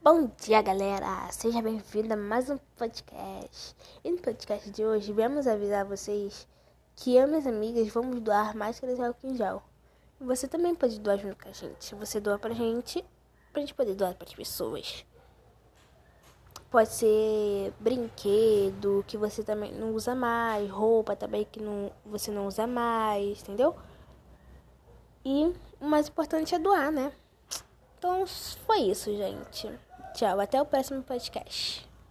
Bom dia, galera! Seja bem-vindo a mais um podcast. E no podcast de hoje, viemos avisar vocês que eu e minhas amigas vamos doar máscaras de álcool em gel. E você também pode doar junto com a gente. Você doa pra gente, pra gente poder doar para as pessoas. Pode ser brinquedo que você também não usa mais, roupa também que não, você não usa mais, entendeu? E o mais importante é doar, né? Então foi isso, gente. Tchau, até o próximo podcast.